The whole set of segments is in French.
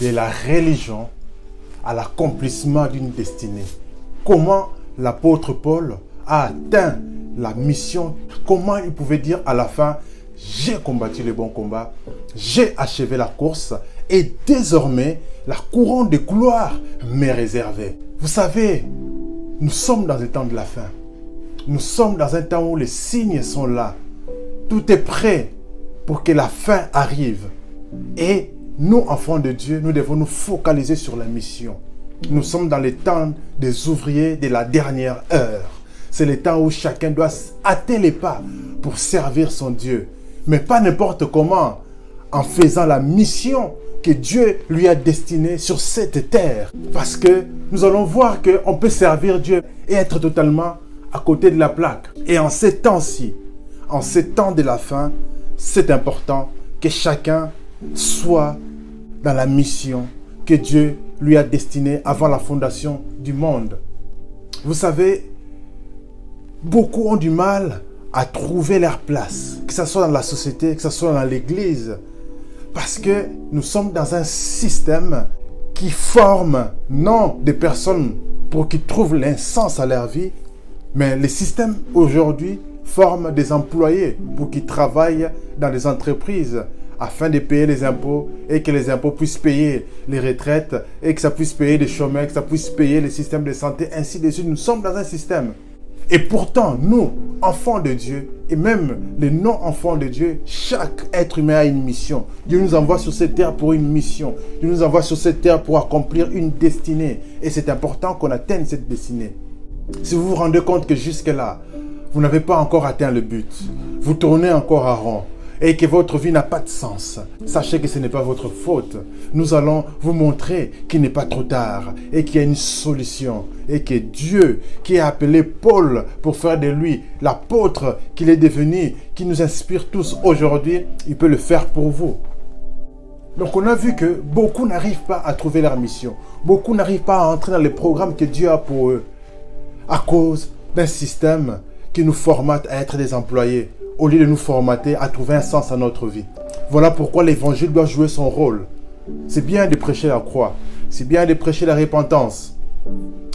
de la religion à l'accomplissement d'une destinée. Comment l'apôtre Paul a atteint la mission, comment il pouvait dire à la fin, j'ai combattu le bon combat, j'ai achevé la course et désormais la couronne de gloire m'est réservée. Vous savez, nous sommes dans un temps de la fin. Nous sommes dans un temps où les signes sont là. Tout est prêt pour que la fin arrive. Et nous, enfants de Dieu, nous devons nous focaliser sur la mission. Nous sommes dans les temps des ouvriers de la dernière heure. C'est le temps où chacun doit hâter les pas pour servir son Dieu. Mais pas n'importe comment, en faisant la mission que Dieu lui a destinée sur cette terre. Parce que nous allons voir qu'on peut servir Dieu et être totalement à côté de la plaque. Et en ces temps-ci, en ces temps de la fin, c'est important que chacun soit dans la mission que Dieu lui a destinée avant la fondation du monde. Vous savez, beaucoup ont du mal à trouver leur place, que ce soit dans la société, que ce soit dans l'église, parce que nous sommes dans un système qui forme non des personnes pour qu'ils trouvent l'insens à leur vie, mais le système aujourd'hui forme des employés pour qu'ils travaillent dans les entreprises afin de payer les impôts et que les impôts puissent payer les retraites et que ça puisse payer les chômeurs, que ça puisse payer les systèmes de santé, ainsi de suite. Nous sommes dans un système. Et pourtant, nous, enfants de Dieu, et même les non-enfants de Dieu, chaque être humain a une mission. Dieu nous envoie sur cette terre pour une mission. Dieu nous envoie sur cette terre pour accomplir une destinée. Et c'est important qu'on atteigne cette destinée. Si vous vous rendez compte que jusque-là, vous n'avez pas encore atteint le but, vous tournez encore à rond, et que votre vie n'a pas de sens, sachez que ce n'est pas votre faute. Nous allons vous montrer qu'il n'est pas trop tard et qu'il y a une solution et que Dieu qui a appelé Paul pour faire de lui l'apôtre qu'il est devenu, qui nous inspire tous aujourd'hui, il peut le faire pour vous. Donc on a vu que beaucoup n'arrivent pas à trouver leur mission. Beaucoup n'arrivent pas à entrer dans les programmes que Dieu a pour eux à cause d'un système qui nous formate à être des employés au lieu de nous formater à trouver un sens à notre vie. Voilà pourquoi l'évangile doit jouer son rôle. C'est bien de prêcher la croix, c'est bien de prêcher la repentance,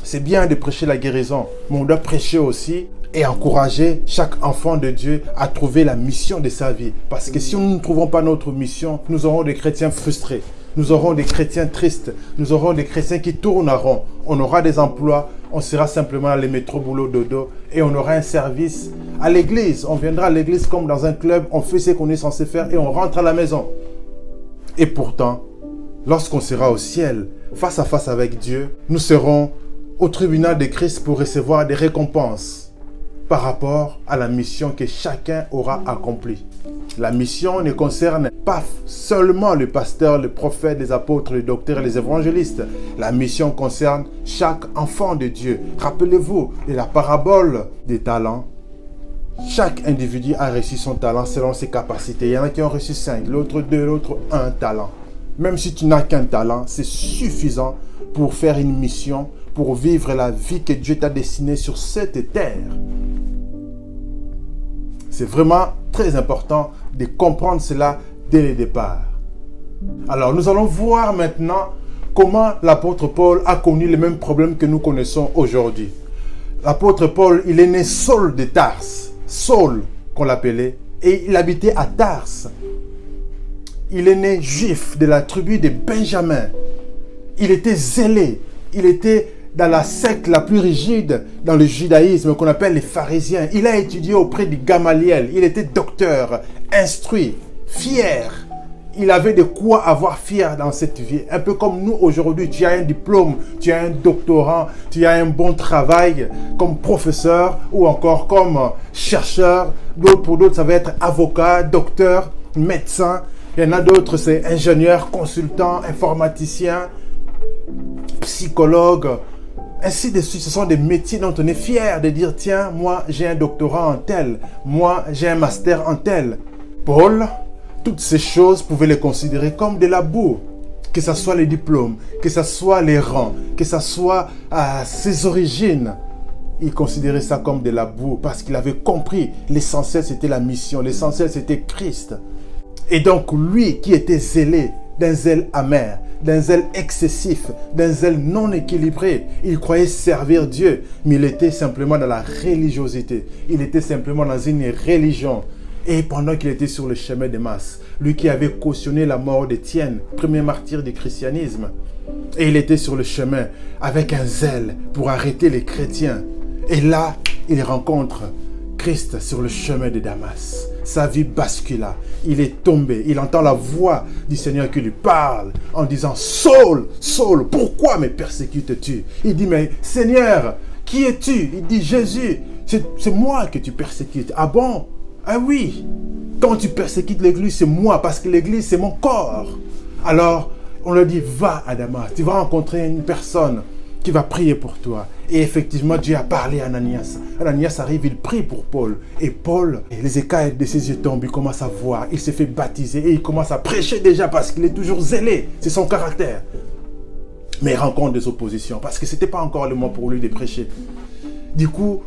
c'est bien de prêcher la guérison, mais on doit prêcher aussi et encourager chaque enfant de Dieu à trouver la mission de sa vie. Parce que si nous ne trouvons pas notre mission, nous aurons des chrétiens frustrés, nous aurons des chrétiens tristes, nous aurons des chrétiens qui tournent rond, on aura des emplois, on sera simplement dans les métros boulot dodo et on aura un service à l'église. On viendra à l'église comme dans un club, on fait ce qu'on est censé faire et on rentre à la maison. Et pourtant, lorsqu'on sera au ciel, face à face avec Dieu, nous serons au tribunal de Christ pour recevoir des récompenses par rapport à la mission que chacun aura accomplie. La mission ne concerne pas seulement le pasteur, le prophète, les apôtres, les docteurs les évangélistes. La mission concerne chaque enfant de Dieu. Rappelez-vous de la parabole des talents. Chaque individu a reçu son talent selon ses capacités. Il y en a qui ont reçu 5, l'autre 2, l'autre 1 talent. Même si tu n'as qu'un talent, c'est suffisant pour faire une mission, pour vivre la vie que Dieu t'a destinée sur cette terre. C'est vraiment très important de comprendre cela dès le départ. Alors, nous allons voir maintenant comment l'apôtre Paul a connu les mêmes problèmes que nous connaissons aujourd'hui. L'apôtre Paul, il est né Saul de Tars, Saul qu'on l'appelait, et il habitait à Tars. Il est né juif de la tribu de Benjamin. Il était zélé, il était dans la secte la plus rigide dans le judaïsme qu'on appelle les pharisiens. Il a étudié auprès du Gamaliel. Il était docteur, instruit, fier. Il avait de quoi avoir fier dans cette vie. Un peu comme nous aujourd'hui, tu as un diplôme, tu as un doctorat, tu as un bon travail comme professeur ou encore comme chercheur. Pour d'autres, ça va être avocat, docteur, médecin. Il y en a d'autres, c'est ingénieur, consultant, informaticien, psychologue, ainsi de suite, ce sont des métiers dont on est fier de dire, tiens, moi j'ai un doctorat en tel, moi j'ai un master en tel. Paul, toutes ces choses pouvaient les considérer comme de la boue. Que ce soit les diplômes, que ce soit les rangs, que ce soit à ses origines. Il considérait ça comme de la boue parce qu'il avait compris l'essentiel c'était la mission, l'essentiel c'était Christ. Et donc lui qui était zélé d'un zèle amer, d'un zèle excessif, d'un zèle non équilibré. Il croyait servir Dieu, mais il était simplement dans la religiosité. Il était simplement dans une religion. Et pendant qu'il était sur le chemin des masses, lui qui avait cautionné la mort d'Étienne, premier martyr du christianisme, et il était sur le chemin avec un zèle pour arrêter les chrétiens. Et là, il rencontre Christ sur le chemin de Damas. Sa vie bascula. Il est tombé. Il entend la voix du Seigneur qui lui parle en disant Saul, Saul, pourquoi me persécutes-tu? Il dit Mais Seigneur, qui es-tu? Il dit Jésus, c'est moi que tu persécutes. Ah bon? Ah oui. Quand tu persécutes l'Église, c'est moi parce que l'Église, c'est mon corps. Alors, on lui dit Va à Damas. Tu vas rencontrer une personne qui va prier pour toi. Et effectivement, Dieu a parlé à Ananias. Ananias arrive, il prie pour Paul. Et Paul, les écailles de ses yeux tombent, il commence à voir, il se fait baptiser et il commence à prêcher déjà parce qu'il est toujours zélé. C'est son caractère. Mais il rencontre des oppositions parce que ce n'était pas encore le moment pour lui de prêcher. Du coup,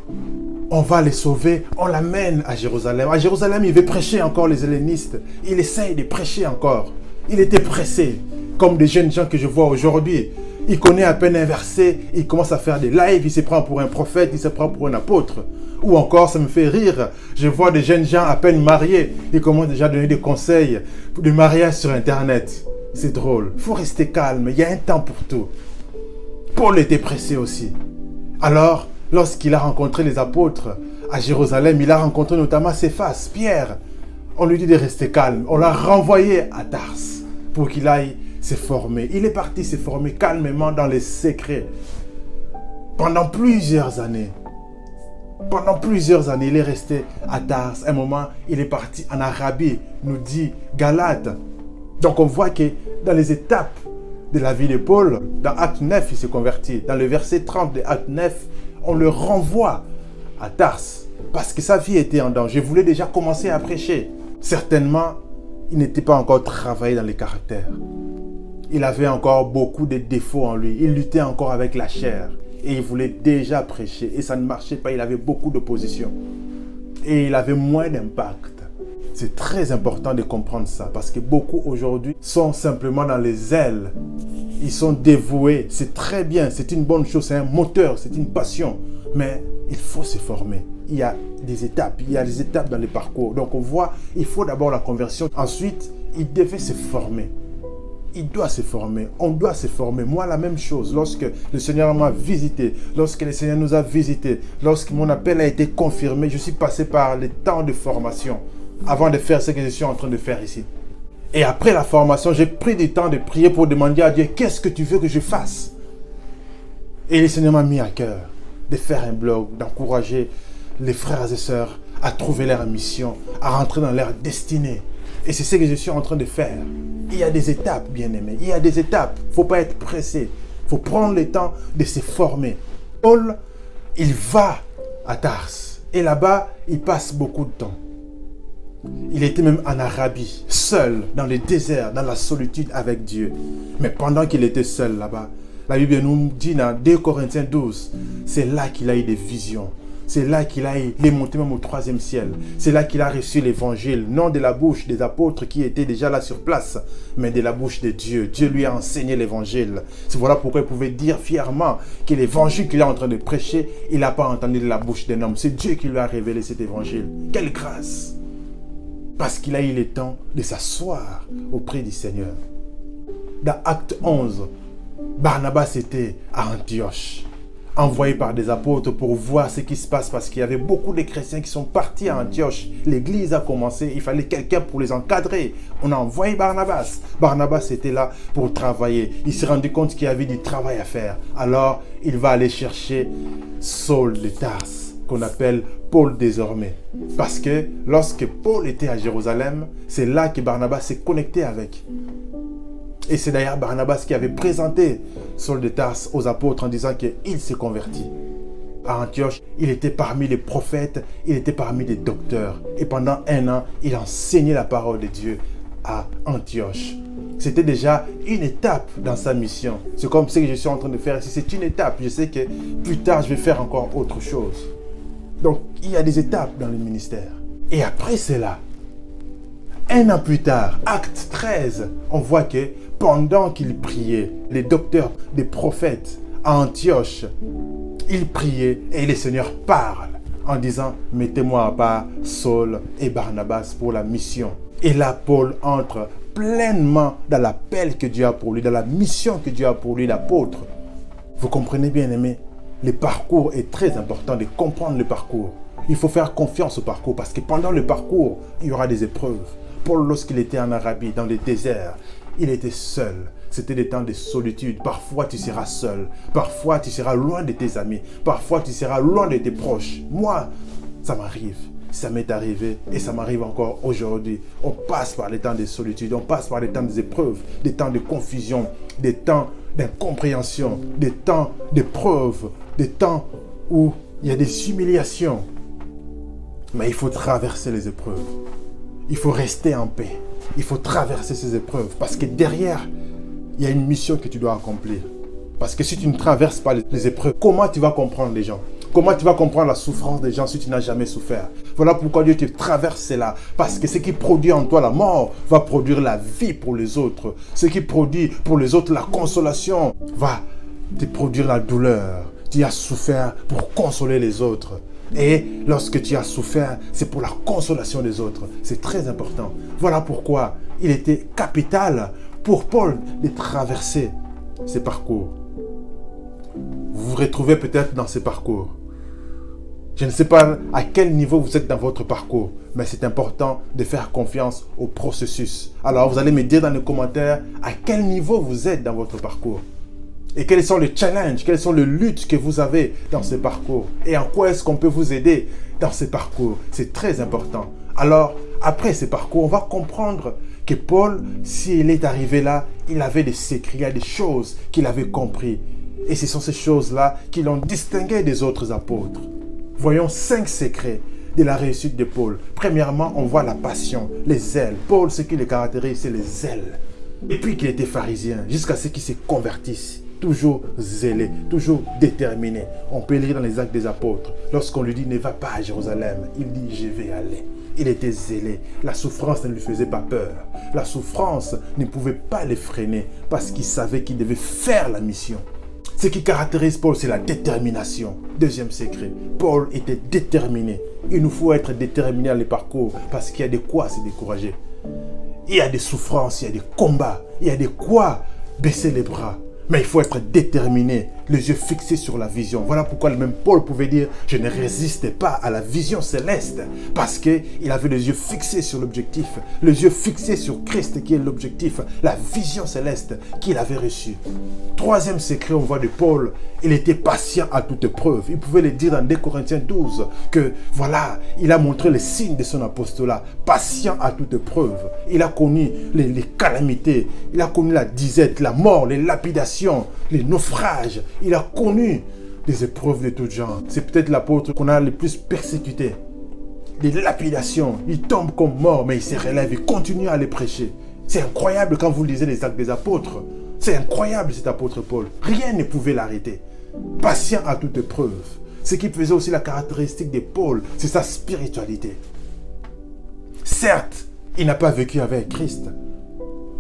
on va les sauver, on l'amène à Jérusalem. À Jérusalem, il veut prêcher encore les hellénistes. Il essaye de prêcher encore. Il était pressé, comme des jeunes gens que je vois aujourd'hui. Il connaît à peine un verset, il commence à faire des lives, il se prend pour un prophète, il se prend pour un apôtre. Ou encore, ça me fait rire, je vois des jeunes gens à peine mariés, ils commencent déjà à donner des conseils de mariage sur Internet. C'est drôle. Il faut rester calme, il y a un temps pour tout. Paul était pressé aussi. Alors, lorsqu'il a rencontré les apôtres à Jérusalem, il a rencontré notamment Céphas, Pierre. On lui dit de rester calme. On l'a renvoyé à Tars pour qu'il aille s'est formé. Il est parti se former calmement dans les secrets. Pendant plusieurs années. Pendant plusieurs années, il est resté à Tars. Un moment, il est parti en Arabie, nous dit Galate. Donc on voit que dans les étapes de la vie de Paul, dans Acte 9, il s'est converti. Dans le verset 30 de Acte 9, on le renvoie à Tars parce que sa vie était en danger. Il voulait déjà commencer à prêcher. Certainement, il n'était pas encore travaillé dans les caractères il avait encore beaucoup de défauts en lui. Il luttait encore avec la chair. Et il voulait déjà prêcher. Et ça ne marchait pas. Il avait beaucoup d'opposition. Et il avait moins d'impact. C'est très important de comprendre ça. Parce que beaucoup aujourd'hui sont simplement dans les ailes. Ils sont dévoués. C'est très bien. C'est une bonne chose. C'est un moteur. C'est une passion. Mais il faut se former. Il y a des étapes. Il y a des étapes dans les parcours. Donc on voit, il faut d'abord la conversion. Ensuite, il devait se former il doit se former. On doit se former. Moi, la même chose. Lorsque le Seigneur m'a visité, lorsque le Seigneur nous a visités, lorsque mon appel a été confirmé, je suis passé par les temps de formation avant de faire ce que je suis en train de faire ici. Et après la formation, j'ai pris du temps de prier pour demander à Dieu, qu'est-ce que tu veux que je fasse? Et le Seigneur m'a mis à cœur de faire un blog, d'encourager les frères et sœurs à trouver leur mission, à rentrer dans leur destinée. Et c'est ce que je suis en train de faire. Il y a des étapes, bien aimé. Il y a des étapes. Il ne faut pas être pressé. Il faut prendre le temps de se former. Paul, il va à Tars. Et là-bas, il passe beaucoup de temps. Il était même en Arabie, seul, dans le désert, dans la solitude avec Dieu. Mais pendant qu'il était seul là-bas, la Bible nous dit dans 2 Corinthiens 12, c'est là qu'il a eu des visions. C'est là qu'il a, est monté même au troisième ciel. C'est là qu'il a reçu l'évangile, non de la bouche des apôtres qui étaient déjà là sur place, mais de la bouche de Dieu. Dieu lui a enseigné l'évangile. C'est voilà pourquoi il pouvait dire fièrement que l'évangile qu'il est en train de prêcher, il n'a pas entendu de la bouche d'un homme. C'est Dieu qui lui a révélé cet évangile. Quelle grâce! Parce qu'il a eu le temps de s'asseoir auprès du Seigneur. Dans Acte 11, Barnabas était à Antioche envoyé par des apôtres pour voir ce qui se passe parce qu'il y avait beaucoup de chrétiens qui sont partis à Antioche. L'église a commencé, il fallait quelqu'un pour les encadrer. On a envoyé Barnabas. Barnabas était là pour travailler. Il s'est rendu compte qu'il y avait du travail à faire. Alors, il va aller chercher Saul de Tarse, qu'on appelle Paul désormais. Parce que lorsque Paul était à Jérusalem, c'est là que Barnabas s'est connecté avec. Et c'est d'ailleurs Barnabas qui avait présenté Saul de Tarse aux apôtres en disant qu'il s'est converti. À Antioche, il était parmi les prophètes, il était parmi les docteurs. Et pendant un an, il enseignait la parole de Dieu à Antioche. C'était déjà une étape dans sa mission. C'est comme ce que je suis en train de faire ici. C'est une étape. Je sais que plus tard, je vais faire encore autre chose. Donc, il y a des étapes dans le ministère. Et après cela, Un an plus tard, acte 13, on voit que pendant qu'il priait, les docteurs des prophètes à Antioche, ils priaient et le Seigneur parle en disant Mettez-moi à part Saul et Barnabas pour la mission. Et là, Paul entre pleinement dans l'appel que Dieu a pour lui, dans la mission que Dieu a pour lui, l'apôtre. Vous comprenez bien, aimé Le parcours est très important de comprendre le parcours. Il faut faire confiance au parcours parce que pendant le parcours, il y aura des épreuves. Paul, lorsqu'il était en Arabie, dans le désert, il était seul. C'était des temps de solitude. Parfois, tu seras seul. Parfois, tu seras loin de tes amis. Parfois, tu seras loin de tes proches. Moi, ça m'arrive. Ça m'est arrivé et ça m'arrive encore aujourd'hui. On passe par les temps de solitude, on passe par les temps des épreuves, des temps de confusion, des temps d'incompréhension, des temps d'épreuves, des temps où il y a des humiliations. Mais il faut traverser les épreuves. Il faut rester en paix. Il faut traverser ces épreuves parce que derrière, il y a une mission que tu dois accomplir. Parce que si tu ne traverses pas les épreuves, comment tu vas comprendre les gens? Comment tu vas comprendre la souffrance des gens si tu n'as jamais souffert? Voilà pourquoi Dieu te traverse cela. Parce que ce qui produit en toi la mort va produire la vie pour les autres. Ce qui produit pour les autres la consolation va te produire la douleur. Tu as souffert pour consoler les autres. Et lorsque tu as souffert, c'est pour la consolation des autres. C'est très important. Voilà pourquoi il était capital pour Paul de traverser ces parcours. Vous vous retrouvez peut-être dans ces parcours. Je ne sais pas à quel niveau vous êtes dans votre parcours, mais c'est important de faire confiance au processus. Alors vous allez me dire dans les commentaires à quel niveau vous êtes dans votre parcours. Et quels sont les challenges, quelles sont les luttes que vous avez dans ce parcours Et en quoi est-ce qu'on peut vous aider dans ce parcours C'est très important. Alors, après ce parcours, on va comprendre que Paul, s'il est arrivé là, il avait des secrets, il y a des choses qu'il avait compris. Et ce sont ces choses-là qui l'ont distingué des autres apôtres. Voyons cinq secrets de la réussite de Paul. Premièrement, on voit la passion, les ailes. Paul, ce qui le caractérise, c'est les ailes. Et puis qu'il était pharisien, jusqu'à ce qu'il se convertisse toujours zélé, toujours déterminé. On peut lire dans les actes des apôtres, lorsqu'on lui dit ne va pas à Jérusalem, il dit je vais aller. Il était zélé. La souffrance ne lui faisait pas peur. La souffrance ne pouvait pas le freiner parce qu'il savait qu'il devait faire la mission. Ce qui caractérise Paul, c'est la détermination. Deuxième secret, Paul était déterminé. Il nous faut être déterminé à les parcours parce qu'il y a de quoi se décourager. Il y a des souffrances, il y a des combats, il y a de quoi baisser les bras. Mais il faut être déterminé, les yeux fixés sur la vision. Voilà pourquoi le même Paul pouvait dire, je ne résistais pas à la vision céleste, parce qu'il avait les yeux fixés sur l'objectif, les yeux fixés sur Christ qui est l'objectif, la vision céleste qu'il avait reçue. Troisième secret, on voit de Paul, il était patient à toute preuve. Il pouvait le dire dans 2 Corinthiens 12, que voilà, il a montré les signes de son apostolat, patient à toute preuve. Il a connu les calamités, il a connu la disette, la mort, les lapidations, les naufrages. Il a connu des épreuves de tout genre. C'est peut-être l'apôtre qu'on a le plus persécuté. Les lapidations, il tombe comme mort, mais il se relève, il continue à les prêcher. C'est incroyable quand vous lisez les actes des apôtres. C'est incroyable cet apôtre Paul. Rien ne pouvait l'arrêter. Patient à toute épreuve. Ce qui faisait aussi la caractéristique de Paul, c'est sa spiritualité. Certes, il n'a pas vécu avec Christ,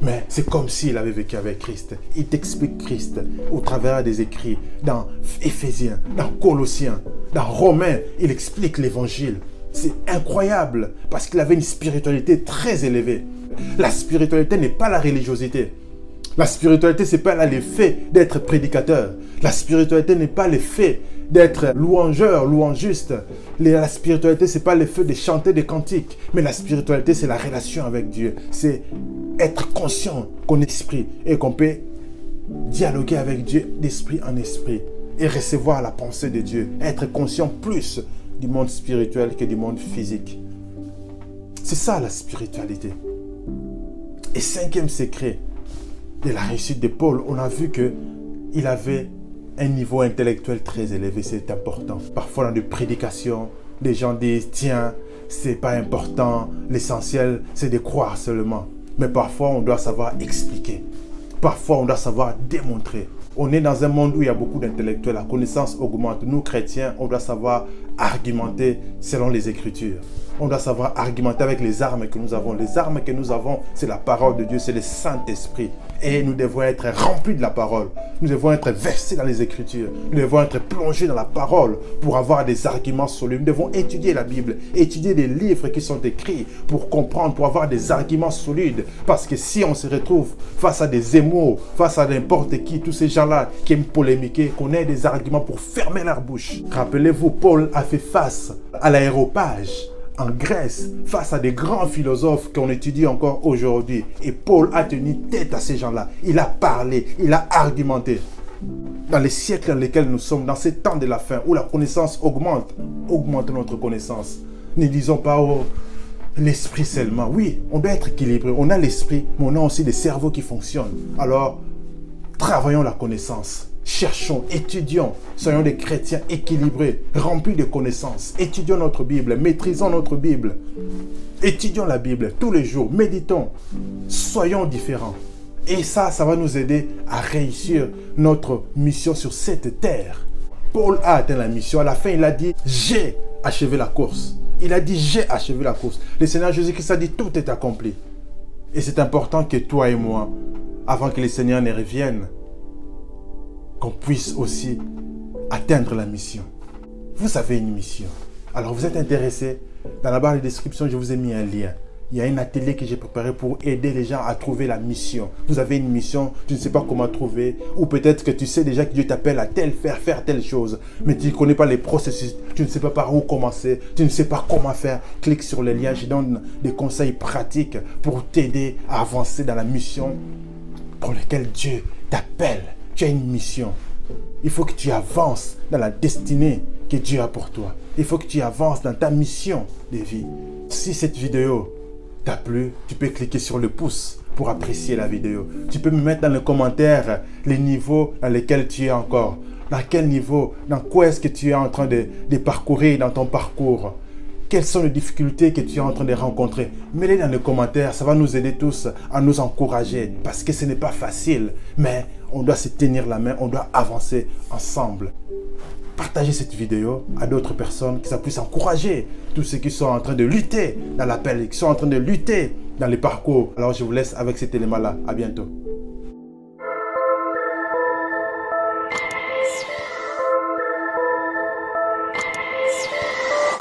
mais c'est comme s'il avait vécu avec Christ. Il t'explique Christ au travers des écrits dans Éphésiens, dans Colossiens, dans Romains. Il explique l'évangile. C'est incroyable parce qu'il avait une spiritualité très élevée. La spiritualité n'est pas la religiosité. La spiritualité, c'est pas l'effet d'être prédicateur. La spiritualité n'est pas l'effet d'être louangeur, louangiste. La spiritualité, c'est pas l'effet de chanter des cantiques. Mais la spiritualité, c'est la relation avec Dieu. C'est être conscient qu'on esprit et qu'on peut dialoguer avec Dieu d'esprit en esprit et recevoir la pensée de Dieu. Être conscient plus du monde spirituel que du monde physique. C'est ça la spiritualité. Et cinquième secret, de la réussite de Paul, on a vu que il avait un niveau intellectuel très élevé, c'est important. Parfois dans des prédications, les gens disent tiens, c'est pas important, l'essentiel c'est de croire seulement. Mais parfois on doit savoir expliquer. Parfois on doit savoir démontrer. On est dans un monde où il y a beaucoup d'intellectuels, la connaissance augmente. Nous, chrétiens, on doit savoir argumenter selon les Écritures. On doit savoir argumenter avec les armes que nous avons. Les armes que nous avons, c'est la parole de Dieu, c'est le Saint-Esprit. Et nous devons être remplis de la parole. Nous devons être versés dans les Écritures. Nous devons être plongés dans la parole pour avoir des arguments solides. Nous devons étudier la Bible, étudier les livres qui sont écrits pour comprendre, pour avoir des arguments solides. Parce que si on se retrouve face à des émots, face à n'importe qui, tous ces gens-là qui aiment polémiquer, qu'on ait des arguments pour fermer leur bouche. Rappelez-vous, Paul a fait face à l'aéropage en Grèce face à des grands philosophes qu'on étudie encore aujourd'hui. Et Paul a tenu tête à ces gens-là. Il a parlé, il a argumenté. Dans les siècles dans lesquels nous sommes, dans ces temps de la fin, où la connaissance augmente, augmente notre connaissance. Ne disons pas, oh, l'esprit seulement. Oui, on doit être équilibré. On a l'esprit, mais on a aussi des cerveaux qui fonctionnent. Alors, travaillons la connaissance. Cherchons, étudions, soyons des chrétiens équilibrés, remplis de connaissances. Étudions notre Bible, maîtrisons notre Bible. Étudions la Bible tous les jours, méditons, soyons différents. Et ça, ça va nous aider à réussir notre mission sur cette terre. Paul a atteint la mission. À la fin, il a dit, j'ai achevé la course. Il a dit, j'ai achevé la course. Le Seigneur Jésus-Christ a dit, tout est accompli. Et c'est important que toi et moi, avant que le Seigneur ne revienne, qu'on puisse aussi atteindre la mission. Vous avez une mission. Alors vous êtes intéressé Dans la barre de description, je vous ai mis un lien. Il y a un atelier que j'ai préparé pour aider les gens à trouver la mission. Vous avez une mission, tu ne sais pas comment trouver, ou peut-être que tu sais déjà que Dieu t'appelle à telle faire, faire telle chose, mais tu ne connais pas les processus, tu ne sais pas par où commencer, tu ne sais pas comment faire. Clique sur le lien, je donne des conseils pratiques pour t'aider à avancer dans la mission pour laquelle Dieu t'appelle tu as une mission. Il faut que tu avances dans la destinée que Dieu a pour toi. Il faut que tu avances dans ta mission de vie. Si cette vidéo t'a plu, tu peux cliquer sur le pouce pour apprécier la vidéo. Tu peux me mettre dans les commentaires les niveaux dans lesquels tu es encore. Dans quel niveau, dans quoi est-ce que tu es en train de, de parcourir dans ton parcours? Quelles sont les difficultés que tu es en train de rencontrer? Mets-les dans les commentaires, ça va nous aider tous à nous encourager parce que ce n'est pas facile, mais on doit se tenir la main, on doit avancer ensemble. Partagez cette vidéo à d'autres personnes, que ça puisse encourager tous ceux qui sont en train de lutter dans l'appel, qui sont en train de lutter dans les parcours. Alors je vous laisse avec cet élément-là. À bientôt.